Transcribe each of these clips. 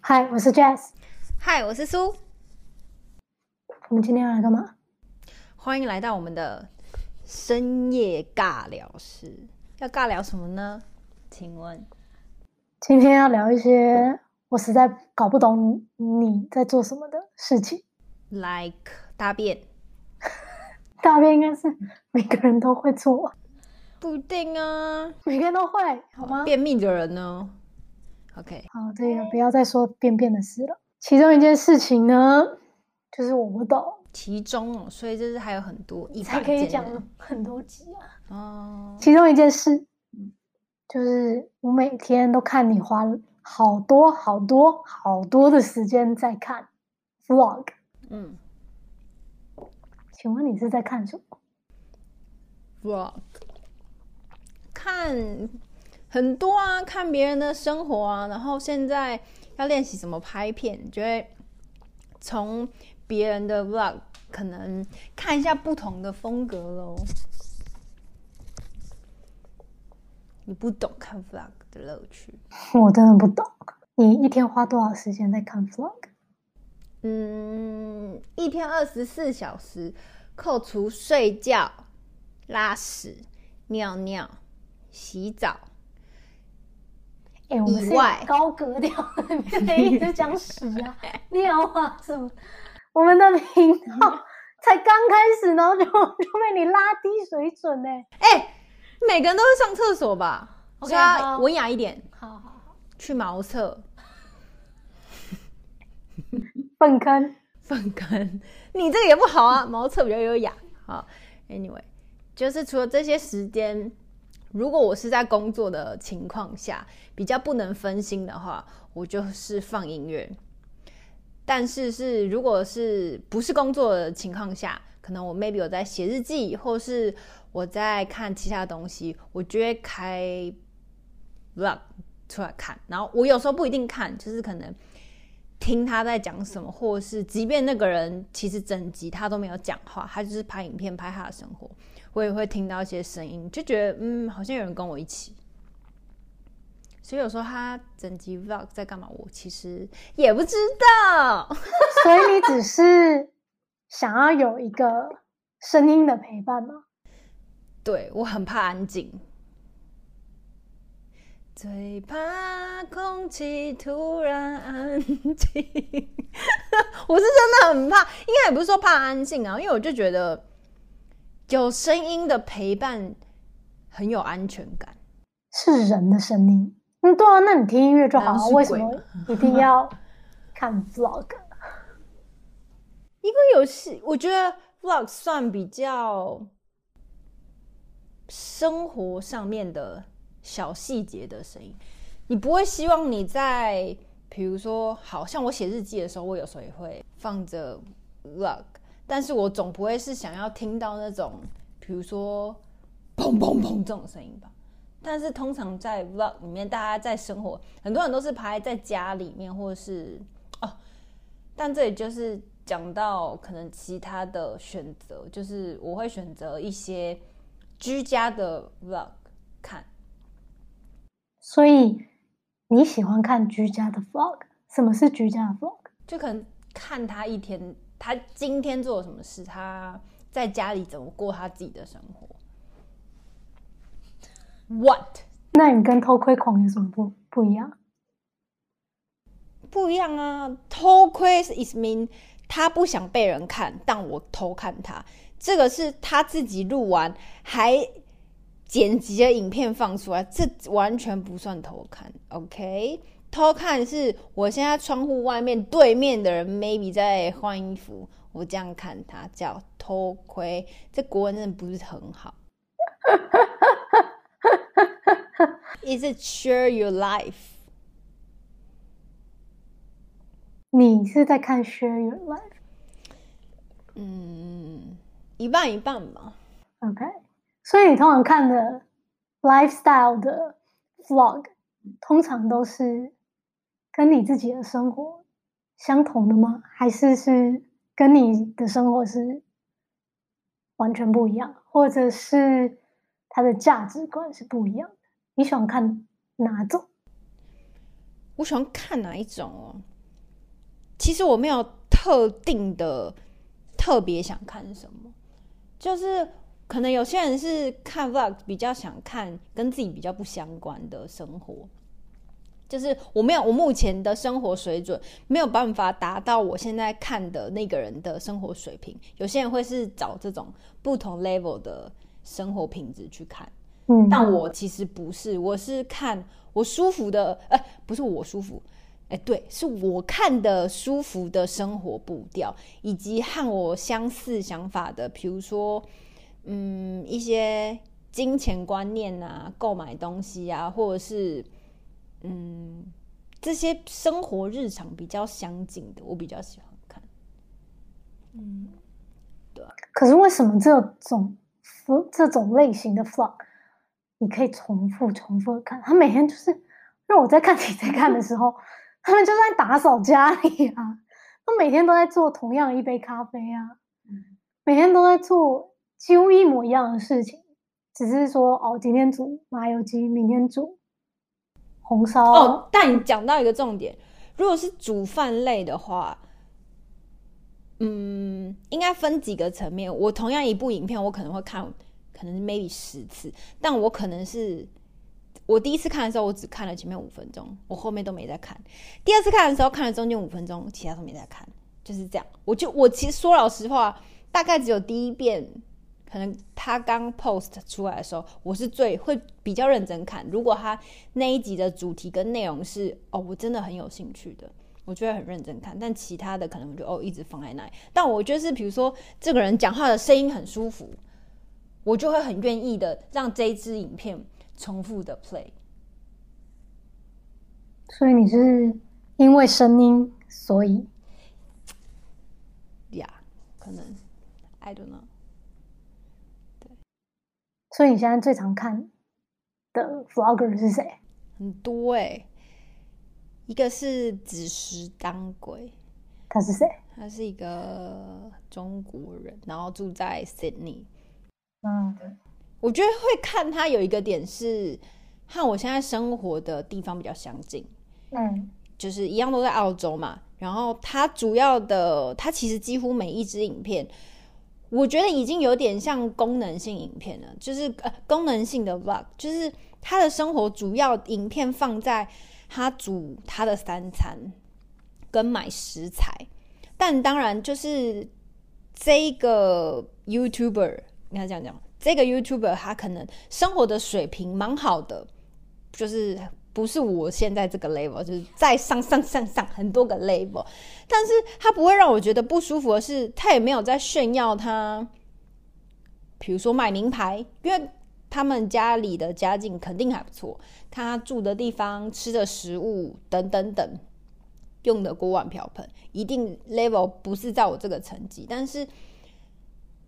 嗨，我是 Jazz。嗨，我是苏。我们今天要来干嘛？欢迎来到我们的深夜尬聊室。要尬聊什么呢？请问，今天要聊一些我实在搞不懂你在做什么的事情。Like 大便。大便应该是每个人都会做。不一定啊，每个人都会，好吗？便秘的人呢？OK，好，这个不要再说便便的事了。其中一件事情呢，就是我不懂。其中哦，所以就是还有很多，你才可以讲很多集啊。哦，其中一件事，就是我每天都看你花好多好多好多的时间在看 vlog。嗯，请问你是在看什么？vlog，看。很多啊，看别人的生活啊，然后现在要练习怎么拍片，就会从别人的 vlog 可能看一下不同的风格喽。你不懂看 vlog 的乐趣，我真的不懂。你一天花多少时间在看 vlog？嗯，一天二十四小时，扣除睡觉、拉屎、尿尿、洗澡。哎、欸，我们是高格调的，没一直讲屎啊、尿啊什么。我们的频道才刚开始，然后就就被你拉低水准呢。哎、欸，每个人都会上厕所吧？我说文雅一点。好好好，去茅厕。粪坑，粪坑，你这个也不好啊。茅厕比较优雅。好，Anyway，就是除了这些时间。如果我是在工作的情况下，比较不能分心的话，我就是放音乐。但是是如果是不是工作的情况下，可能我 maybe 有在写日记，或是我在看其他东西，我就会开 vlog 出来看。然后我有时候不一定看，就是可能听他在讲什么，或是即便那个人其实整集他都没有讲话，他就是拍影片，拍他的生活。我也会听到一些声音，就觉得嗯，好像有人跟我一起。所以有时候他整集 vlog 在干嘛，我其实也不知道。所以你只是想要有一个声音的陪伴吗？对，我很怕安静，最怕空气突然安静。我是真的很怕，应该也不是说怕安静啊，因为我就觉得。有声音的陪伴很有安全感，是人的声音。嗯，对啊，那你听音乐就好了，为什么一定要看 vlog？因为有时我觉得 vlog 算比较生活上面的小细节的声音，你不会希望你在，比如说，好像我写日记的时候，我有时候也会放着 vlog。但是我总不会是想要听到那种，比如说砰砰砰这种声音吧。但是通常在 vlog 里面，大家在生活，很多人都是拍在家里面，或者是哦。但这里就是讲到可能其他的选择，就是我会选择一些居家的 vlog 看。所以你喜欢看居家的 vlog？什么是居家的 vlog？就可能看他一天。他今天做了什么事？他在家里怎么过他自己的生活？What？那你跟偷窥狂有什么不不一样？不一样啊！偷窥 is mean 他不想被人看，但我偷看他。这个是他自己录完还剪辑的影片放出来，这完全不算偷看。OK。偷看是我现在窗户外面对面的人 maybe 在换衣服，我这样看他叫偷窥，这国文真的不是很好。Is it share your life？你是在看 share your life？嗯，一半一半吧。OK，所以你通常看的 lifestyle 的 vlog 通常都是。跟你自己的生活相同的吗？还是是跟你的生活是完全不一样，或者是他的价值观是不一样的？你喜欢看哪种？我喜欢看哪一种哦？其实我没有特定的特别想看什么，就是可能有些人是看 vlog 比较想看跟自己比较不相关的生活。就是我没有，我目前的生活水准没有办法达到我现在看的那个人的生活水平。有些人会是找这种不同 level 的生活品质去看，嗯，但我其实不是，我是看我舒服的，哎，不是我舒服，哎，对，是我看的舒服的生活步调，以及和我相似想法的，比如说，嗯，一些金钱观念啊，购买东西啊，或者是。嗯，这些生活日常比较相近的，我比较喜欢看。嗯，对。可是为什么这种这种类型的 vlog 你可以重复重复的看？他每天就是让我在看你在看的时候，他们就在打扫家里啊，他每天都在做同样一杯咖啡啊，每天都在做几乎一模一样的事情，只是说哦，今天煮麻油鸡，明天煮。红烧哦，但你讲到一个重点，如果是煮饭类的话，嗯，应该分几个层面。我同样一部影片，我可能会看，可能是 maybe 十次，但我可能是我第一次看的时候，我只看了前面五分钟，我后面都没在看。第二次看的时候，看了中间五分钟，其他都没在看，就是这样。我就我其实说老实话，大概只有第一遍。可能他刚 post 出来的时候，我是最会比较认真看。如果他那一集的主题跟内容是哦，我真的很有兴趣的，我就会很认真看。但其他的可能我就哦一直放在那里。但我觉得是，比如说这个人讲话的声音很舒服，我就会很愿意的让这一支影片重复的 play。所以你是因为声音，所以呀，yeah, 可能 I don't know。所以你现在最常看的 vlogger 是谁？很多哎、欸，一个是子时当归，他是谁？他是一个中国人，然后住在 Sydney。嗯，我觉得会看他有一个点是和我现在生活的地方比较相近。嗯，就是一样都在澳洲嘛。然后他主要的，他其实几乎每一支影片。我觉得已经有点像功能性影片了，就是呃功能性的 vlog，就是他的生活主要影片放在他煮他的三餐跟买食材，但当然就是这个 YouTuber，你看这样讲，这个 YouTuber 他可能生活的水平蛮好的，就是。不是我现在这个 level，就是再上上上上很多个 level，但是他不会让我觉得不舒服的是，他也没有在炫耀他，比如说买名牌，因为他们家里的家境肯定还不错，他住的地方、吃的食物等等等，用的锅碗瓢盆，一定 level 不是在我这个层级，但是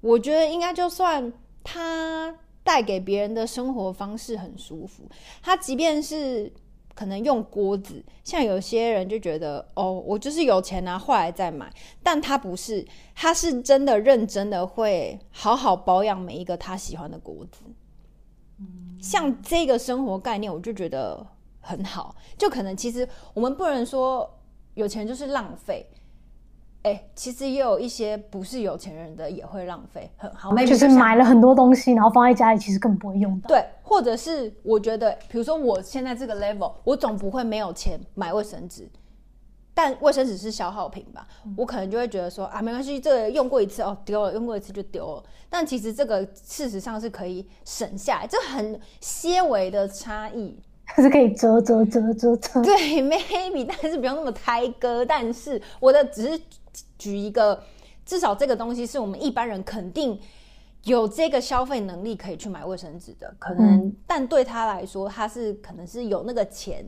我觉得应该就算他。带给别人的生活方式很舒服，他即便是可能用锅子，像有些人就觉得哦，我就是有钱拿，后来再买，但他不是，他是真的认真的会好好保养每一个他喜欢的锅子。像这个生活概念，我就觉得很好，就可能其实我们不能说有钱就是浪费。哎、欸，其实也有一些不是有钱人的也会浪费，很好，就是买了很多东西，然后放在家里，其实根本不会用到。对，或者是我觉得，比如说我现在这个 level，我总不会没有钱买卫生纸，但卫生纸是消耗品吧？嗯、我可能就会觉得说啊，没关系，这个用过一次哦，丢了，用过一次就丢了。但其实这个事实上是可以省下来，这很些微的差异，它 是可以折折折折折。对，maybe，但是不用那么胎割。但是我的只是。举一个，至少这个东西是我们一般人肯定有这个消费能力可以去买卫生纸的，可能，嗯、但对他来说，他是可能是有那个钱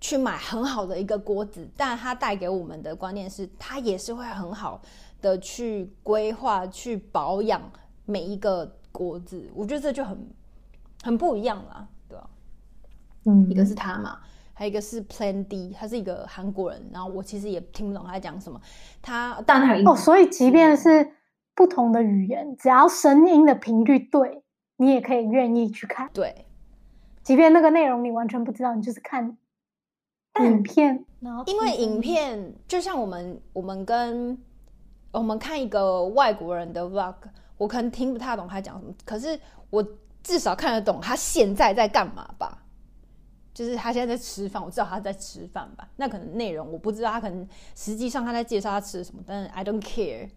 去买很好的一个锅子，但他带给我们的观念是，他也是会很好的去规划、去保养每一个锅子。我觉得这就很很不一样了，对吧？嗯，一个是他嘛。还有一个是 Plan D，他是一个韩国人，然后我其实也听不懂他在讲什么。他当然哦，所以即便是不同的语言，只要声音的频率对，你也可以愿意去看。对，即便那个内容你完全不知道，你就是看影片，嗯、然后因为影片就像我们我们跟我们看一个外国人的 vlog，我可能听不太懂他讲什么，可是我至少看得懂他现在在干嘛吧。就是他现在在吃饭，我知道他在吃饭吧。那可能内容我不知道，他可能实际上他在介绍他吃什么，但是 I don't care。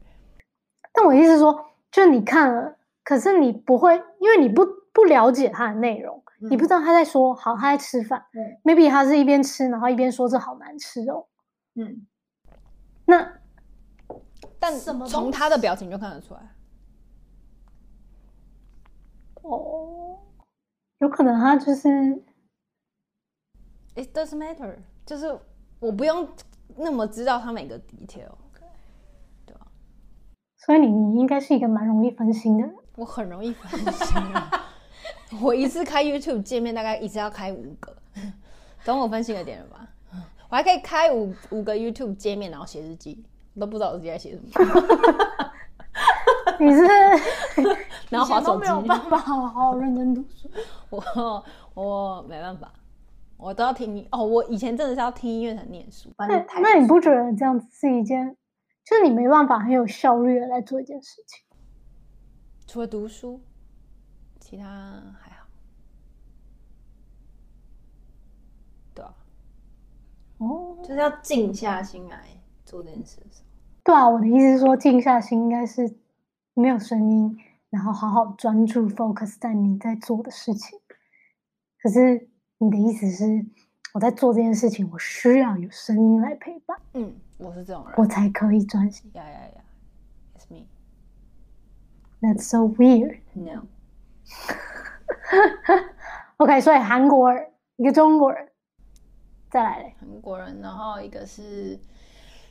但我意思是说，就你看了，可是你不会，因为你不不了解他的内容，嗯、你不知道他在说好，他在吃饭。嗯，maybe 他是一边吃，然后一边说这好难吃哦。嗯，那但从他的表情就看得出来。哦，有可能他就是。It doesn't matter，就是我不用那么知道他每个 detail，对吧？所以你应该是一个蛮容易分心的人。我很容易分心啊！我一次开 YouTube 界面大概一次要开五个，等我分心的点了吧？我还可以开五五个 YouTube 界面，然后写日记，我都不知道我自己在写什么。你是？然后滑手机，没有办法好好认真读书。我我没办法。我都要听哦，我以前真的是要听音乐才念书。那那你不觉得这样子是一件，就是你没办法很有效率的来做一件事情？除了读书，其他还好。对啊。哦，就是要静下心来做这件事。对啊，我的意思是说，静下心应该是没有声音，然后好好专注 focus 在你在做的事情。可是。你的意思是，我在做这件事情，我需要有声音来陪伴。嗯，我是这种人，我才可以专心。Yeah, yeah, yeah. It's me. That's so weird. No. OK，所以韩国人，一个中国人，再来嘞。韩国人，然后一个是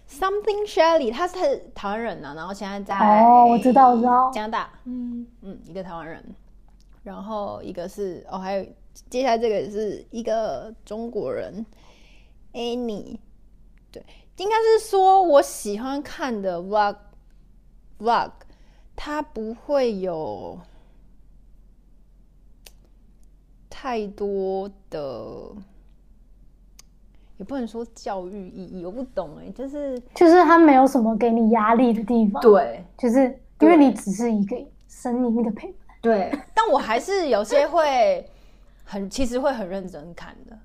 Something Shelly，他是台湾人呢、啊，然后现在在哦，我知道，我知道，加拿大。嗯嗯，一个台湾人，然后一个是哦，还有。接下来这个是一个中国人，Annie，对，应该是说我喜欢看的 vlog，vlog，它不会有太多的，也不能说教育意义，我不懂哎，就是就是它没有什么给你压力的地方，对，就是因为你只是一个声音的陪伴，对，但我还是有些会。很其实会很认真看的，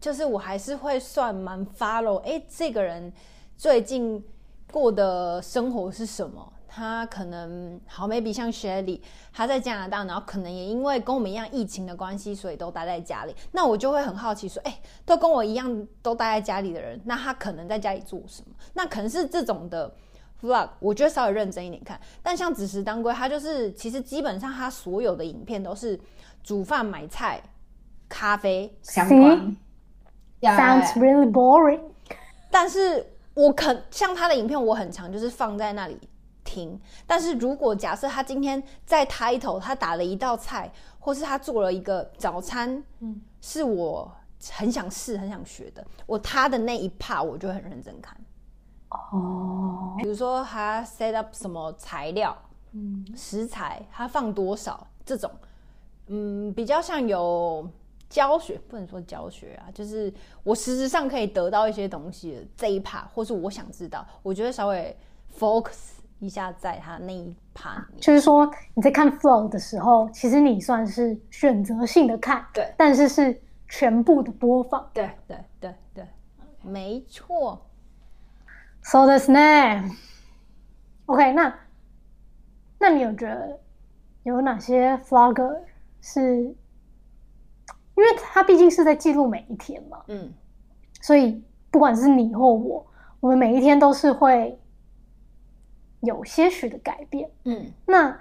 就是我还是会算蛮 follow，哎，这个人最近过的生活是什么？他可能好，maybe 像 Shelly，他在加拿大，然后可能也因为跟我们一样疫情的关系，所以都待在家里。那我就会很好奇说，哎，都跟我一样都待在家里的人，那他可能在家里做什么？那可能是这种的 vlog，我觉得稍微认真一点看。但像子时当归，他就是其实基本上他所有的影片都是。煮饭、买菜、咖啡相关 See?，Sounds really boring。但是我肯像他的影片，我很常就是放在那里听。但是如果假设他今天在 title，他打了一道菜，或是他做了一个早餐，嗯，是我很想试、很想学的，我他的那一 part 我就很认真看。哦，比如说他 set up 什么材料，嗯，食材他放多少这种。嗯，比较像有教学，不能说教学啊，就是我实质上可以得到一些东西的这一 part，或是我想知道，我觉得稍微 focus 一下在他那一 part。就是说你在看 flow 的时候，其实你算是选择性的看，对，但是是全部的播放，对对对对，没错。So this name OK，那那你有觉得有哪些 vlogger？是，因为他毕竟是在记录每一天嘛，嗯，所以不管是你或我，我们每一天都是会有些许的改变，嗯，那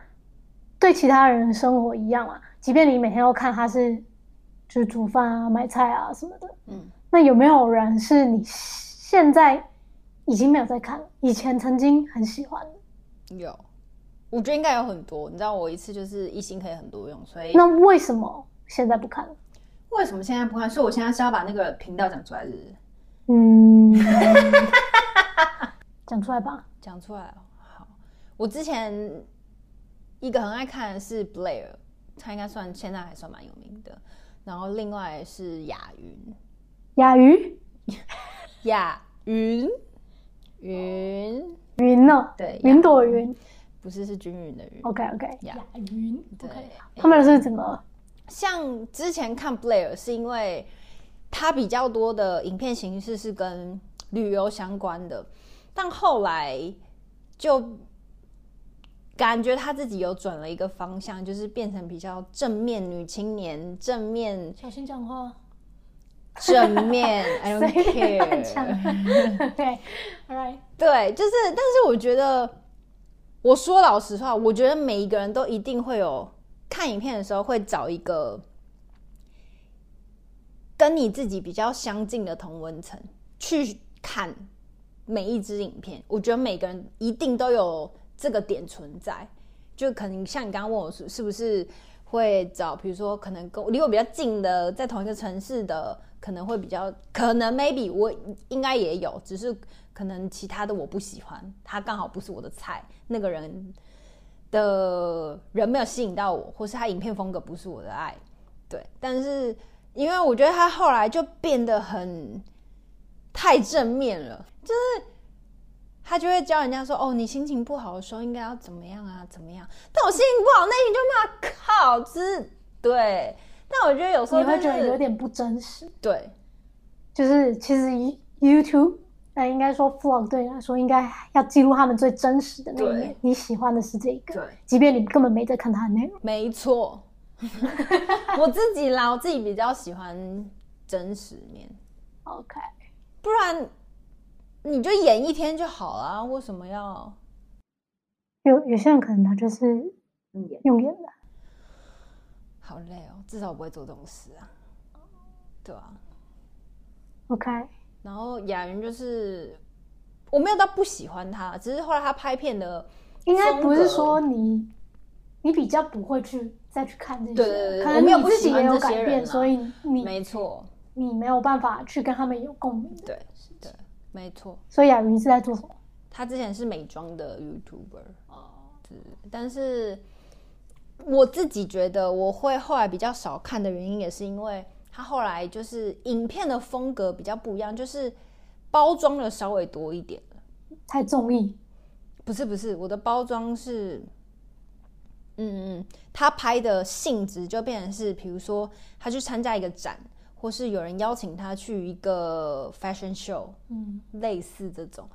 对其他人的生活一样啊，即便你每天要看他是就是煮饭啊、买菜啊什么的，嗯，那有没有人是你现在已经没有在看了，以前曾经很喜欢？有。我觉得应该有很多，你知道，我一次就是一心可以很多用，所以那为什么现在不看了？为什么现在不看？所以我现在是要把那个频道讲出来，是不是？嗯，讲出来吧，讲出来哦。好，我之前一个很爱看的是 Blair，他应该算现在还算蛮有名的。然后另外是雅云，雅云，雅云，云云呢？对，云朵云，不是是均匀的云。OK OK，雅云，对，他们是怎么？像之前看 Blair 是因为他比较多的影片形式是跟旅游相关的，但后来就。感觉他自己有转了一个方向，就是变成比较正面女青年，正面。小心讲话。正面，I don't care。对，Alright。对，就是，但是我觉得，我说老实话，我觉得每一个人都一定会有看影片的时候会找一个跟你自己比较相近的同温层去看每一支影片。我觉得每个人一定都有。这个点存在，就可能像你刚刚问我是是不是会找，比如说可能跟离我比较近的，在同一个城市的，可能会比较可能 maybe 我应该也有，只是可能其他的我不喜欢，他刚好不是我的菜，那个人的人没有吸引到我，或是他影片风格不是我的爱，对。但是因为我觉得他后来就变得很太正面了，就是。他就会教人家说：“哦，你心情不好的时候应该要怎么样啊？怎么样？”但我心情不好那天就骂靠，就是对。但我觉得有时候、就是、你会觉得有点不真实。对，就是其实 YouTube，那应该说 Vlog 对你来说应该要记录他们最真实的那一面。你喜欢的是这个，对，即便你根本没在看他的内容。没错，我自己啦，我自己比较喜欢真实面。OK，不然。你就演一天就好了，为什么要？有有些人可能他就是用演用演的，好累哦，至少我不会做这种事啊，对啊。OK，然后雅云就是我没有到不喜欢他，只是后来他拍片的，应该不是说你你比较不会去再去看这些，对对对，可能你自己也有改变，所以你没错，你没有办法去跟他们有共鸣，对对。没错，所以雅云是在做什么？他之前是美妆的 YouTuber 哦，是，但是我自己觉得我会后来比较少看的原因，也是因为他后来就是影片的风格比较不一样，就是包装的稍微多一点了，太综艺？不是不是，我的包装是，嗯嗯，他拍的性质就变成是，比如说他去参加一个展。或是有人邀请他去一个 fashion show，嗯，类似这种，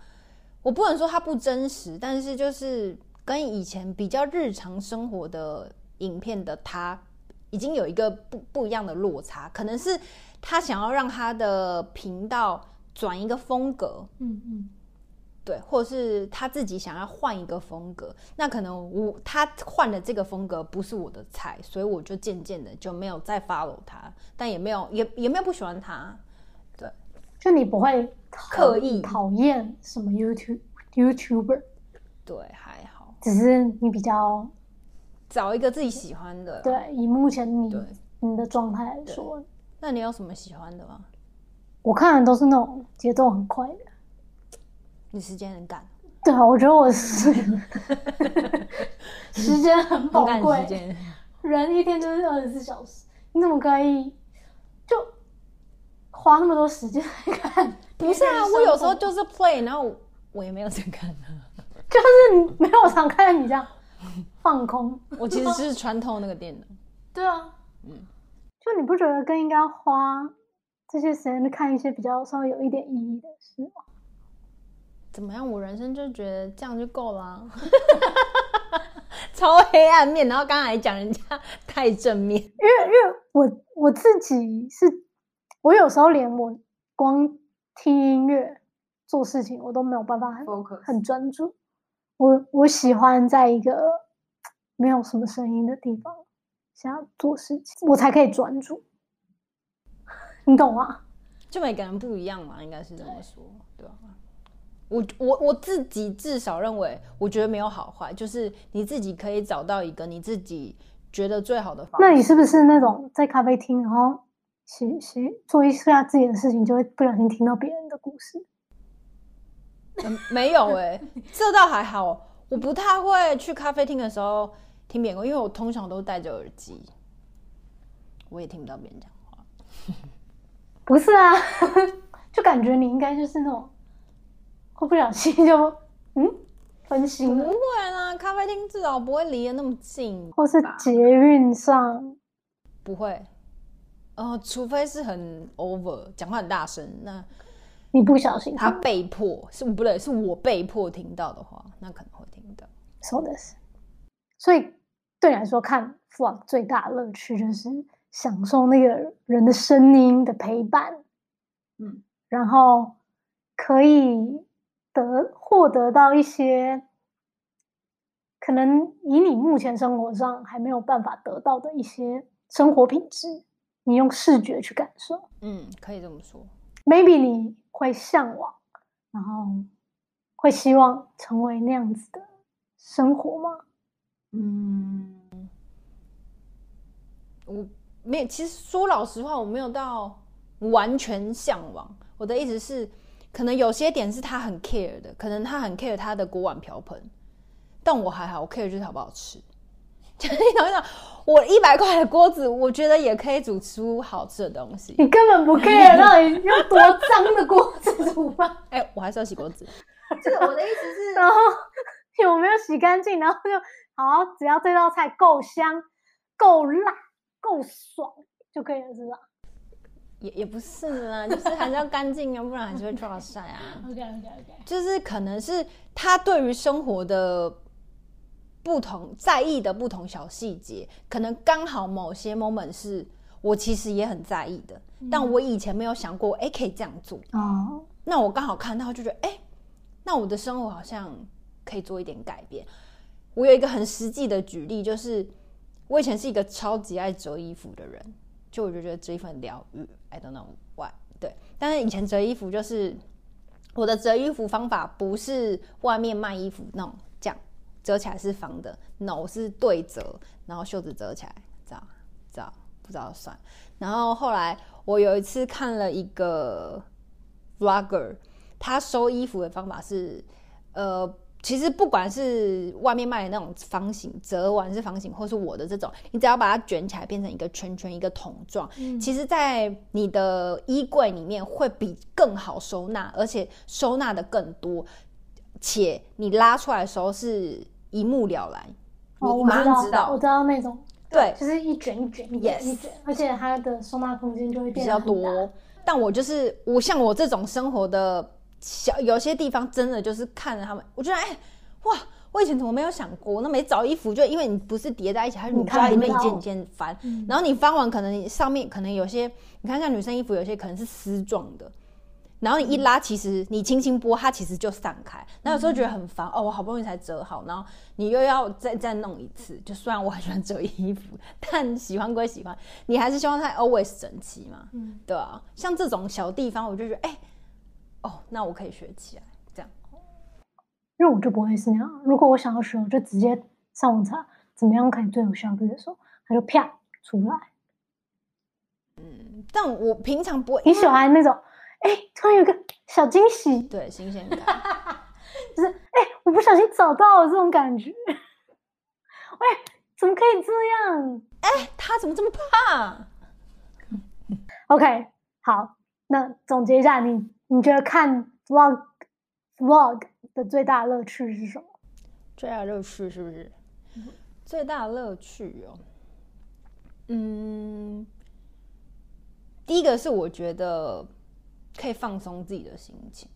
我不能说他不真实，但是就是跟以前比较日常生活的影片的他，已经有一个不不一样的落差，可能是他想要让他的频道转一个风格，嗯嗯。对，或者是他自己想要换一个风格，那可能我他换的这个风格不是我的菜，所以我就渐渐的就没有再 follow 他，但也没有也也没有不喜欢他。对，就你不会刻意讨厌什么 YouTube YouTuber？对，好，只是你比较找一个自己喜欢的。对，以目前你你的状态来说，那你有什么喜欢的吗？我看的都是那种节奏很快的。你时间很赶，对啊，我觉得我是 时间很宝贵，人一天就是二十四小时，你怎么可以就花那么多时间来看？不是啊，我有时候就是 play，然后我也没有在看啊，就是没有常看到你这样放空。我其实是穿透那个电脑。对啊，嗯，就你不觉得更应该花这些时间去看一些比较稍微有一点意义的事吗？怎么样？我人生就觉得这样就够了，啊，超黑暗面。然后刚才讲人家太正面，因为因为我我自己是，我有时候连我光听音乐做事情，我都没有办法很 Focus. 很专注。我我喜欢在一个没有什么声音的地方，想要做事情，我才可以专注。你懂吗？就每个人不一样嘛，应该是这么说，对吧？我我我自己至少认为，我觉得没有好坏，就是你自己可以找到一个你自己觉得最好的方法。那你是不是那种在咖啡厅，然后写写做一下自己的事情，就会不小心听到别人的故事？嗯，没有哎、欸，这倒还好。我不太会去咖啡厅的时候听别人，因为我通常都戴着耳机，我也听不到别人讲话。不是啊，就感觉你应该就是那种会不小心就嗯分心。不会啦，咖啡厅至少不会离得那么近，或是捷运上不会。哦，除非是很 over，讲话很大声，那你不小心，他被迫是不对，是我被迫听到的话，那可能会听到。说的是，所以对你来说，看 vlog 最大的乐趣就是享受那个人的声音的陪伴，嗯，然后可以得获得到一些可能以你目前生活上还没有办法得到的一些生活品质。你用视觉去感受，嗯，可以这么说。Maybe 你会向往，然后会希望成为那样子的生活吗？嗯，我没有。其实说老实话，我没有到完全向往。我的意思是，可能有些点是他很 care 的，可能他很 care 他的锅碗瓢盆，但我还好，我 care 就是好不好吃。你 想一想，我一百块的锅子，我觉得也可以煮出好吃的东西。你根本不 care 到底用多脏的锅子煮饭。哎、欸，我还是要洗锅子。这 个我的意思是，然后有没有洗干净？然后就好，只要这道菜够香、够辣、够爽就可以了，是吧？也也不是啦，就是还是要干净啊，不然还是会抓晒啊。OK OK OK，就是可能是他对于生活的。不同在意的不同小细节，可能刚好某些 moment 是我其实也很在意的，嗯、但我以前没有想过，哎、欸，可以这样做。哦，那我刚好看到，就觉得，哎、欸，那我的生活好像可以做一点改变。我有一个很实际的举例，就是我以前是一个超级爱折衣服的人，就我就觉得折衣服很疗愈。I don't know why，对。但是以前折衣服就是我的折衣服方法不是外面卖衣服那种。折起来是方的，no 是对折，然后袖子折起来，这样，这样不知道算。然后后来我有一次看了一个 vlogger，他收衣服的方法是，呃，其实不管是外面卖的那种方形折完是方形，或是我的这种，你只要把它卷起来变成一个圈圈，一个桶状，嗯、其实，在你的衣柜里面会比更好收纳，而且收纳的更多，且你拉出来的时候是。一目了然，哦，我马上知道，我知道那种，对，就是一卷一卷一卷一卷，而且它的收纳空间就会变比较多。但我就是我像我这种生活的小，有些地方真的就是看着他们，我觉得哎，哇，我以前怎么没有想过？那每找衣服就因为你不是叠在一起，还是你抓里面一件一件翻，然后你翻完可能你上面可能有些，你看像女生衣服有些可能是丝状的。然后你一拉，其实你轻轻拨，它其实就散开。那有时候觉得很烦哦，我好不容易才折好，然后你又要再再弄一次。就虽然我很喜欢折衣服，但喜欢归喜欢，你还是希望它 always 整齐嘛。嗯，对啊。像这种小地方，我就觉得，哎，哦，那我可以学起来，这样。因为我就不会是那样。如果我想要学，我就直接上网查怎么样可以最有效率的时候，它就啪出来。嗯，但我平常不会。你喜欢那种？哎，突然有个小惊喜，对，新鲜感，就是哎，我不小心找到了这种感觉。喂，怎么可以这样？哎，他怎么这么胖？OK，好，那总结一下，你你觉得看 vlog vlog 的最大乐趣是什么？最大乐趣是不是？嗯、最大乐趣哦，嗯，第一个是我觉得。可以放松自己的心情，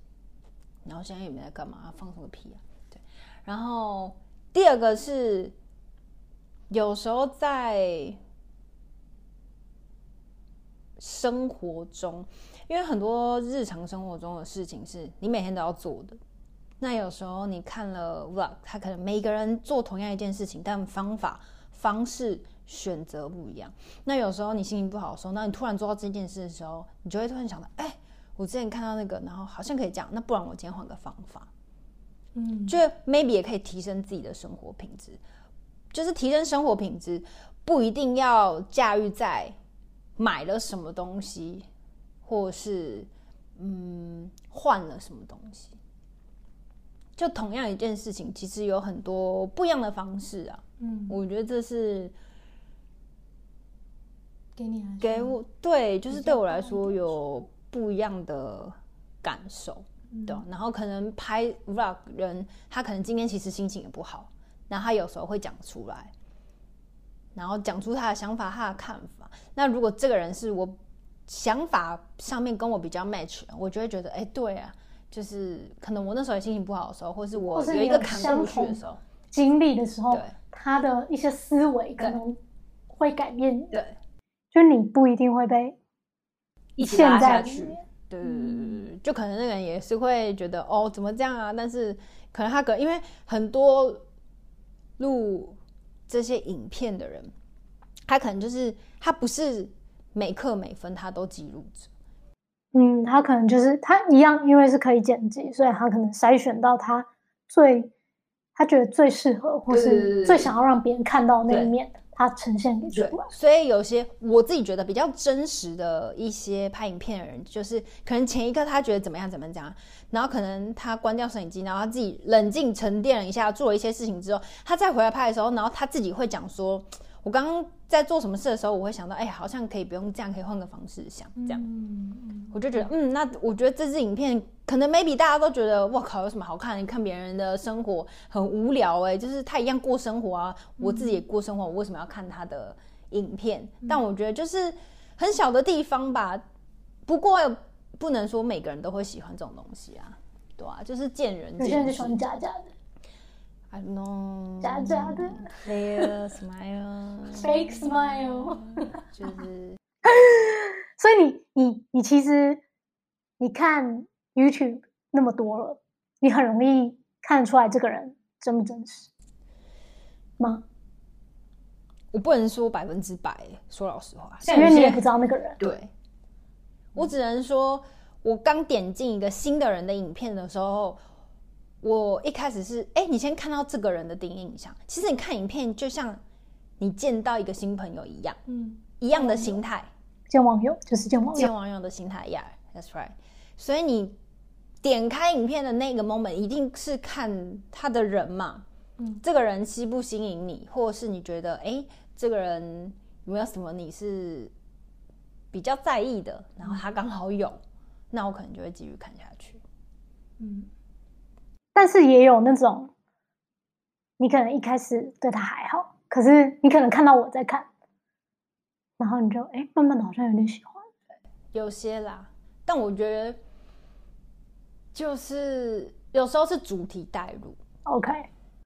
然后现在也没在干嘛，放松个屁啊！对，然后第二个是有时候在生活中，因为很多日常生活中的事情是你每天都要做的，那有时候你看了 vlog，他可能每个人做同样一件事情，但方法方式选择不一样。那有时候你心情不好的时候，那你突然做到这件事的时候，你就会突然想到，哎。我之前看到那个，然后好像可以这样，那不然我今天换个方法，嗯，就 maybe 也可以提升自己的生活品质。就是提升生活品质，不一定要驾驭在买了什么东西，或是嗯换了什么东西。就同样一件事情，其实有很多不一样的方式啊。嗯，我觉得这是给你来给我对，就是对我来说有不一样的感受，嗯、对。然后可能拍 vlog 人，他可能今天其实心情也不好，然后他有时候会讲出来，然后讲出他的想法、他的看法。那如果这个人是我想法上面跟我比较 match，我就会觉得，哎，对啊，就是可能我那时候心情不好的时候，或是我有一个坎过去的时候，经历的时候，对他的一些思维可能会改变你。对。就你不一定会被一起拉下去，对对对对，就可能那个人也是会觉得哦，怎么这样啊？但是可能他可因为很多录这些影片的人，他可能就是他不是每刻每分他都记录着，嗯，他可能就是他一样，因为是可以剪辑，所以他可能筛选到他最他觉得最适合或是最想要让别人看到那一面的。它呈现给出来，所以有些我自己觉得比较真实的一些拍影片的人，就是可能前一刻他觉得怎么样怎么样，然后可能他关掉摄影机，然后他自己冷静沉淀了一下，做了一些事情之后，他再回来拍的时候，然后他自己会讲说。我刚刚在做什么事的时候，我会想到，哎，好像可以不用这样，可以换个方式想，这样，嗯、我就觉得，嗯，那我觉得这支影片可能 maybe 大家都觉得，我靠，有什么好看？你看别人的生活很无聊，哎，就是他一样过生活啊，我自己也过生活，我为什么要看他的影片？嗯、但我觉得就是很小的地方吧，不过不能说每个人都会喜欢这种东西啊，对啊，就是见仁见智。有些人喜欢假假的。I don't know，假假的，fake smile，fake smile，就是，所以你你你其实你看 YouTube 那么多了，你很容易看得出来这个人真不真实吗？我不能说百分之百，说老实话，因为你也不知道那个人。对，我只能说，我刚点进一个新的人的影片的时候。我一开始是，哎，你先看到这个人的第一印象。其实你看影片，就像你见到一个新朋友一样，嗯，一样的心态。见网友就是见网友，见网友的心态，Yeah，that's right。所以你点开影片的那个 moment，一定是看他的人嘛，嗯，这个人吸不吸引你，或者是你觉得，哎，这个人有没有什么你是比较在意的，然后他刚好有，那我可能就会继续看下去，嗯。但是也有那种，你可能一开始对他还好，可是你可能看到我在看，然后你就哎，慢慢的好像有点喜欢。有些啦，但我觉得就是有时候是主题带入。OK，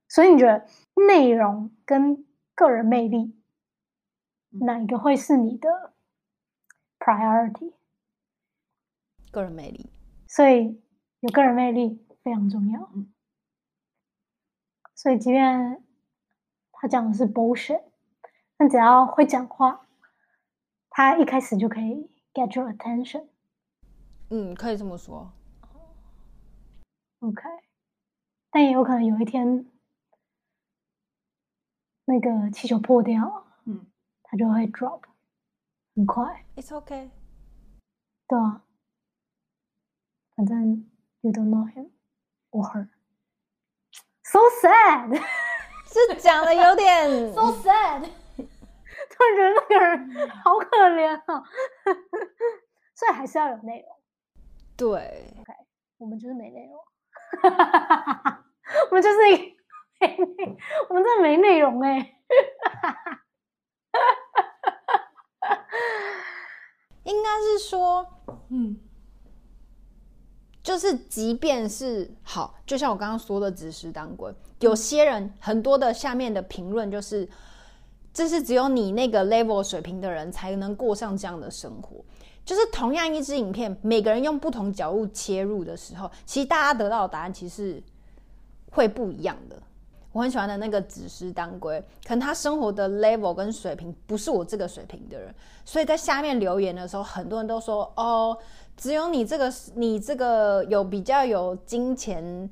所以你觉得内容跟个人魅力，哪一个会是你的 priority？个人魅力。所以有个人魅力。非常重要，所以即便他讲的是 bullshit，但只要会讲话，他一开始就可以 get your attention。嗯，可以这么说。OK，但也有可能有一天那个气球破掉，嗯，他就会 drop，很快。It's okay。对啊，反正 you don't know him。So sad，是讲的有点 so sad，突然觉得那个人好可怜啊，所以还是要有内容。对，OK，我们就是没内容，我们就是一没内，我们真的没内容哎，应该是说，嗯。就是，即便是好，就像我刚刚说的，只是当归。有些人很多的下面的评论就是，这是只有你那个 level 水平的人才能过上这样的生活。就是同样一支影片，每个人用不同角度切入的时候，其实大家得到的答案其实会不一样的。我很喜欢的那个只是当归，可能他生活的 level 跟水平不是我这个水平的人，所以在下面留言的时候，很多人都说哦。只有你这个，你这个有比较有金钱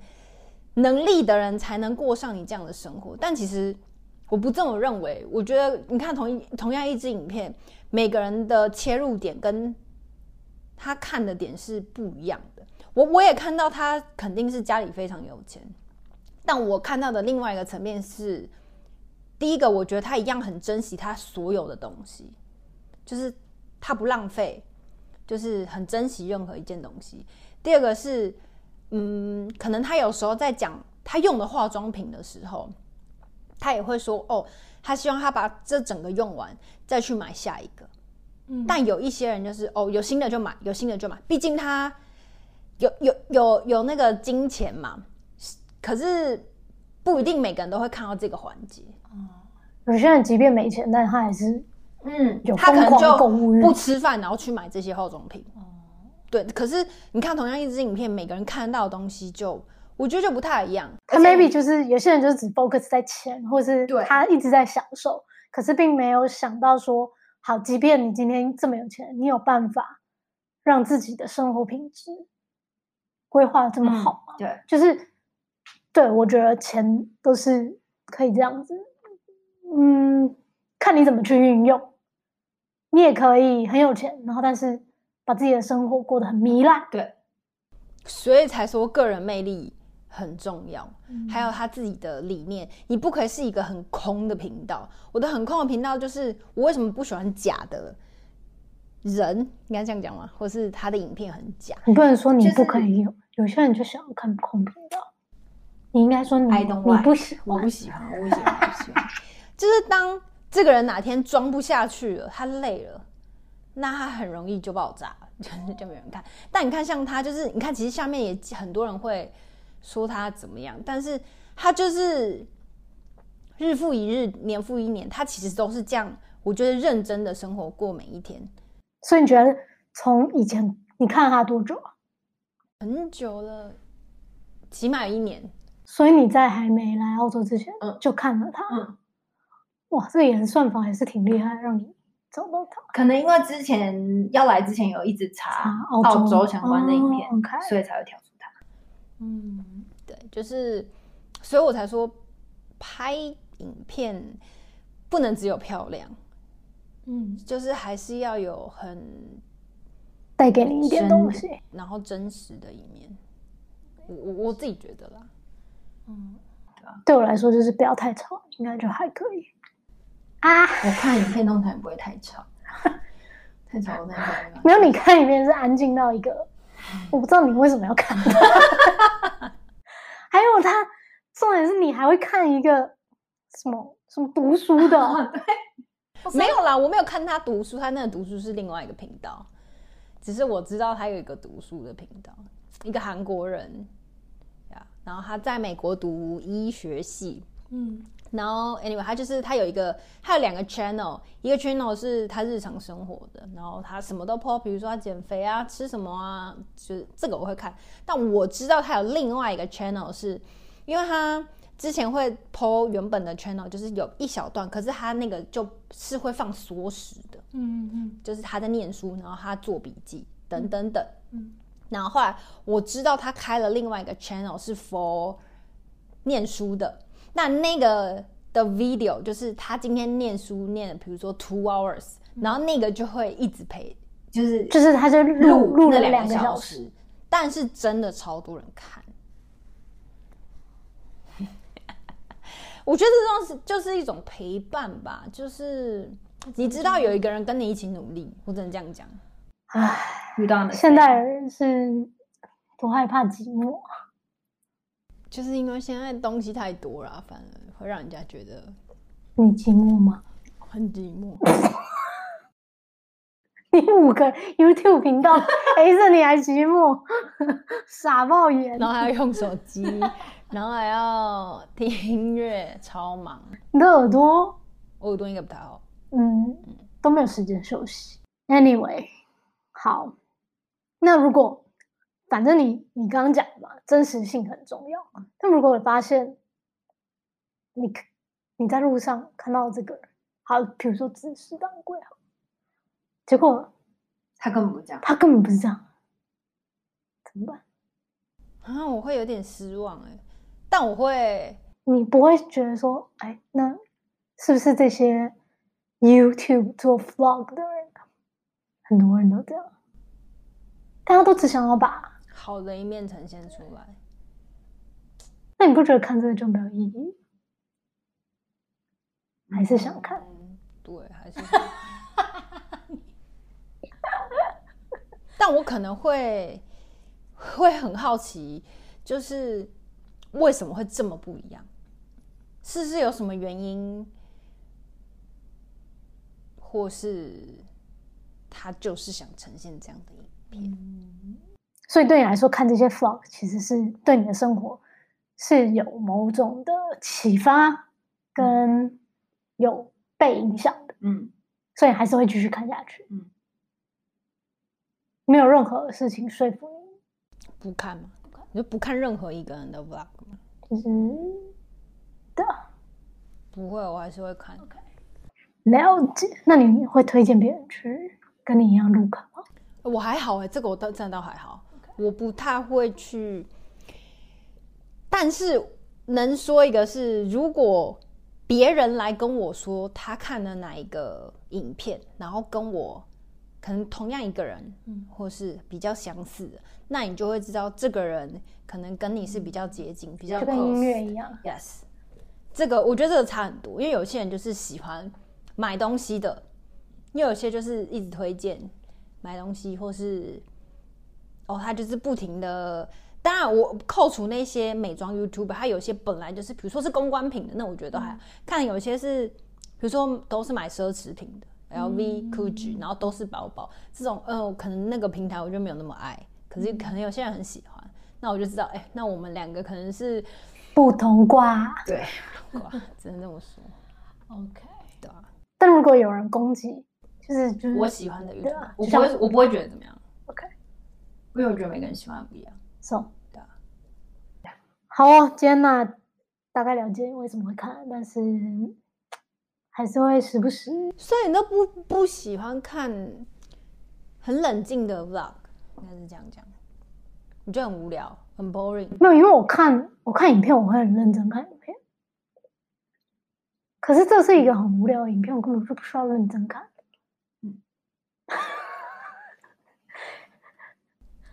能力的人才能过上你这样的生活。但其实我不这么认为。我觉得你看同一同样一支影片，每个人的切入点跟他看的点是不一样的。我我也看到他肯定是家里非常有钱，但我看到的另外一个层面是，第一个我觉得他一样很珍惜他所有的东西。就是他不浪费，就是很珍惜任何一件东西。第二个是，嗯，可能他有时候在讲他用的化妆品的时候，他也会说哦，他希望他把这整个用完再去买下一个。嗯，但有一些人就是哦，有新的就买，有新的就买，毕竟他有有有有那个金钱嘛。可是不一定每个人都会看到这个环节。哦，有些人即便没钱，但他还是嗯，他可能就不吃饭，然后去买这些化妆品。哦，对。可是你看，同样一支影片，每个人看到的东西就我觉得就不太一样。他 maybe 就是有些人就是只 focus 在钱，或是他一直在享受，可是并没有想到说。好，即便你今天这么有钱，你有办法让自己的生活品质规划这么好吗？嗯、对，就是对，我觉得钱都是可以这样子，嗯，看你怎么去运用。你也可以很有钱，然后但是把自己的生活过得很糜烂。对，所以才说个人魅力。很重要，还有他自己的理念，你不可以是一个很空的频道。我的很空的频道就是，我为什么不喜欢假的人？应该这样讲吗？或是他的影片很假？你不能说你不可以有，就是、有些人就喜欢看空频道。你应该说你你不喜欢，我不喜欢，我不喜欢，不喜欢。就是当这个人哪天装不下去了，他累了，那他很容易就爆炸，就 就没人看。但你看，像他，就是你看，其实下面也很多人会。说他怎么样，但是他就是日复一日，年复一年，他其实都是这样。我觉得认真的生活过每一天。所以你觉得从以前你看了他多久啊？很久了，起码一年。所以你在还没来澳洲之前，嗯，就看了他。嗯，哇，这个演算法还是挺厉害，让你找到他。可能因为之前要来之前有一直查澳洲相关的影片，哦 okay，所以才会跳出他。嗯。对，就是，所以我才说，拍影片不能只有漂亮，嗯，就是还是要有很带给你一点东西，然后真实的一面。我我我自己觉得啦，嗯，对我来说就是不要太吵，应该就还可以。啊，我看影片通常不会太吵，太吵我那个没有，你看影片是安静到一个，我不知道你为什么要看。还有他，重点是你还会看一个什么什么读书的？对，没有啦，我没有看他读书，他那个读书是另外一个频道。只是我知道他有一个读书的频道，一个韩国人呀，然后他在美国读医学系，嗯。然后，anyway，他就是他有一个，他有两个 channel，一个 channel 是他日常生活的，然后他什么都 po，比如说他减肥啊，吃什么啊，就是这个我会看。但我知道他有另外一个 channel，是因为他之前会 po 原本的 channel，就是有一小段，可是他那个就是会放缩时的，嗯嗯，就是他在念书，然后他做笔记等等等，嗯，然后后来我知道他开了另外一个 channel 是 for 念书的。那那个的 video 就是他今天念书念，比如说 two hours，然后那个就会一直陪，就是就是他就录录了两个小时，但是真的超多人看。我觉得这种是就是一种陪伴吧，就是你知道有一个人跟你一起努力，我只能这样讲。唉，遇到现代人是多害怕寂寞。就是因为现在东西太多了，反而会让人家觉得你寂寞吗？很寂寞。你五个 YouTube 频道陪着你还寂寞，傻冒眼。然后还要用手机，然后还要听音乐，超忙。你的耳朵，我耳朵应该不太好。嗯，都没有时间休息。Anyway，好，那如果。反正你你刚刚讲的嘛，真实性很重要。但如果我发现你你在路上看到这个人，好，比如说姿势当归好，结果他根本不是这样，他根本不是这样，怎么办？啊，我会有点失望哎，但我会，你不会觉得说，哎，那是不是这些 YouTube 做 Vlog 的人，很多人都这样，大家都只想要把。好的一面呈现出来，那你不觉得看这个就没有意义？还是想看？嗯、对，还是想看。但我可能会会很好奇，就是为什么会这么不一样？是不是有什么原因，或是他就是想呈现这样的影片？嗯，所以对你来说，看这些 vlog 其实是对你的生活是有某种的启发，跟有被影响的。嗯，所以还是会继续看下去。嗯，没有任何事情说服你不看吗？你就不看任何一个人的 vlog 吗？就是。的不会，我还是会看。Okay. 了解，那你会推荐别人去跟你一样入坑吗？我还好哎，这个我倒真的倒还好。我不太会去，但是能说一个是，如果别人来跟我说他看了哪一个影片，然后跟我可能同样一个人，嗯，或是比较相似的，那你就会知道这个人可能跟你是比较接近，嗯、比较就跟音乐一样，yes。这个我觉得这个差很多，因为有些人就是喜欢买东西的，因为有些就是一直推荐买东西，或是哦，他就是不停的。当然，我扣除那些美妆 YouTuber，他有些本来就是，比如说是公关品的，那我觉得还、嗯、看有些是，比如说都是买奢侈品的，LV、Gucci，然后都是包包这种，嗯、呃，可能那个平台我就没有那么爱，可是可能有些人很喜欢，那我就知道，哎，那我们两个可能是不同瓜，对。瓜只能这么说，OK，对啊。但如果有人攻击，就是就是我喜欢的 YouTube，啊、我不会，我不会觉得怎么样。因为我觉得每个人喜欢的不一样，So，对啊。好哦，今天呢，大概了解为什么会看，但是还是会时不时。所以你都不不喜欢看很冷静的 Vlog，应该是这样讲。你觉得很无聊，很 boring？没有，因为我看我看影片，我会很认真看影片。可是这是一个很无聊的影片，我根本就不需要认真看。嗯，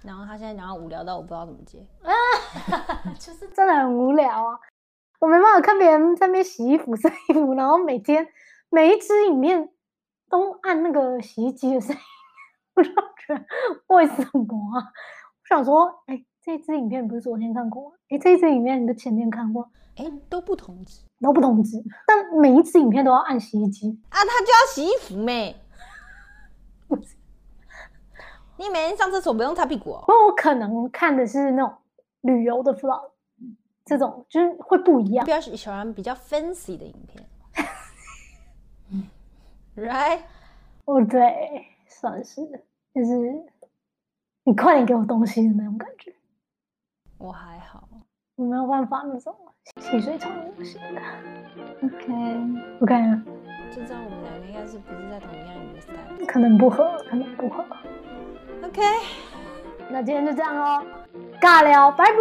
然后他现在讲到无聊到我不知道怎么接，就是真的很无聊啊！我没办法看别人在那边洗衣服、晒衣服，然后每天每一支影片都按那个洗衣机的声音，我就觉得为什么啊？我想说，哎，这支影片不是昨天看过吗？哎，这支影片你都前天看过？哎，都不同支。都不同支，但每一支影片都要按洗衣机啊，他就要洗衣服咩？你每天上厕所不用擦屁股哦？因为我可能看的是那种旅游的 vlog，这种就是会不一样，比较喜欢比较 fancy 的影片，right？哦，对，算是，就是你快点给我东西的那种感觉。我还好，我没有办法那种。细水长流型的，OK，OK，啊，就知道我们两个应该是不是在同样一个 style，可能不合，可能不合，OK，那今天就这样哦，尬聊，拜拜，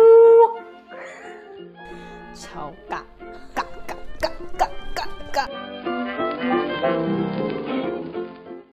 超尬，尬尬尬尬尬。尬。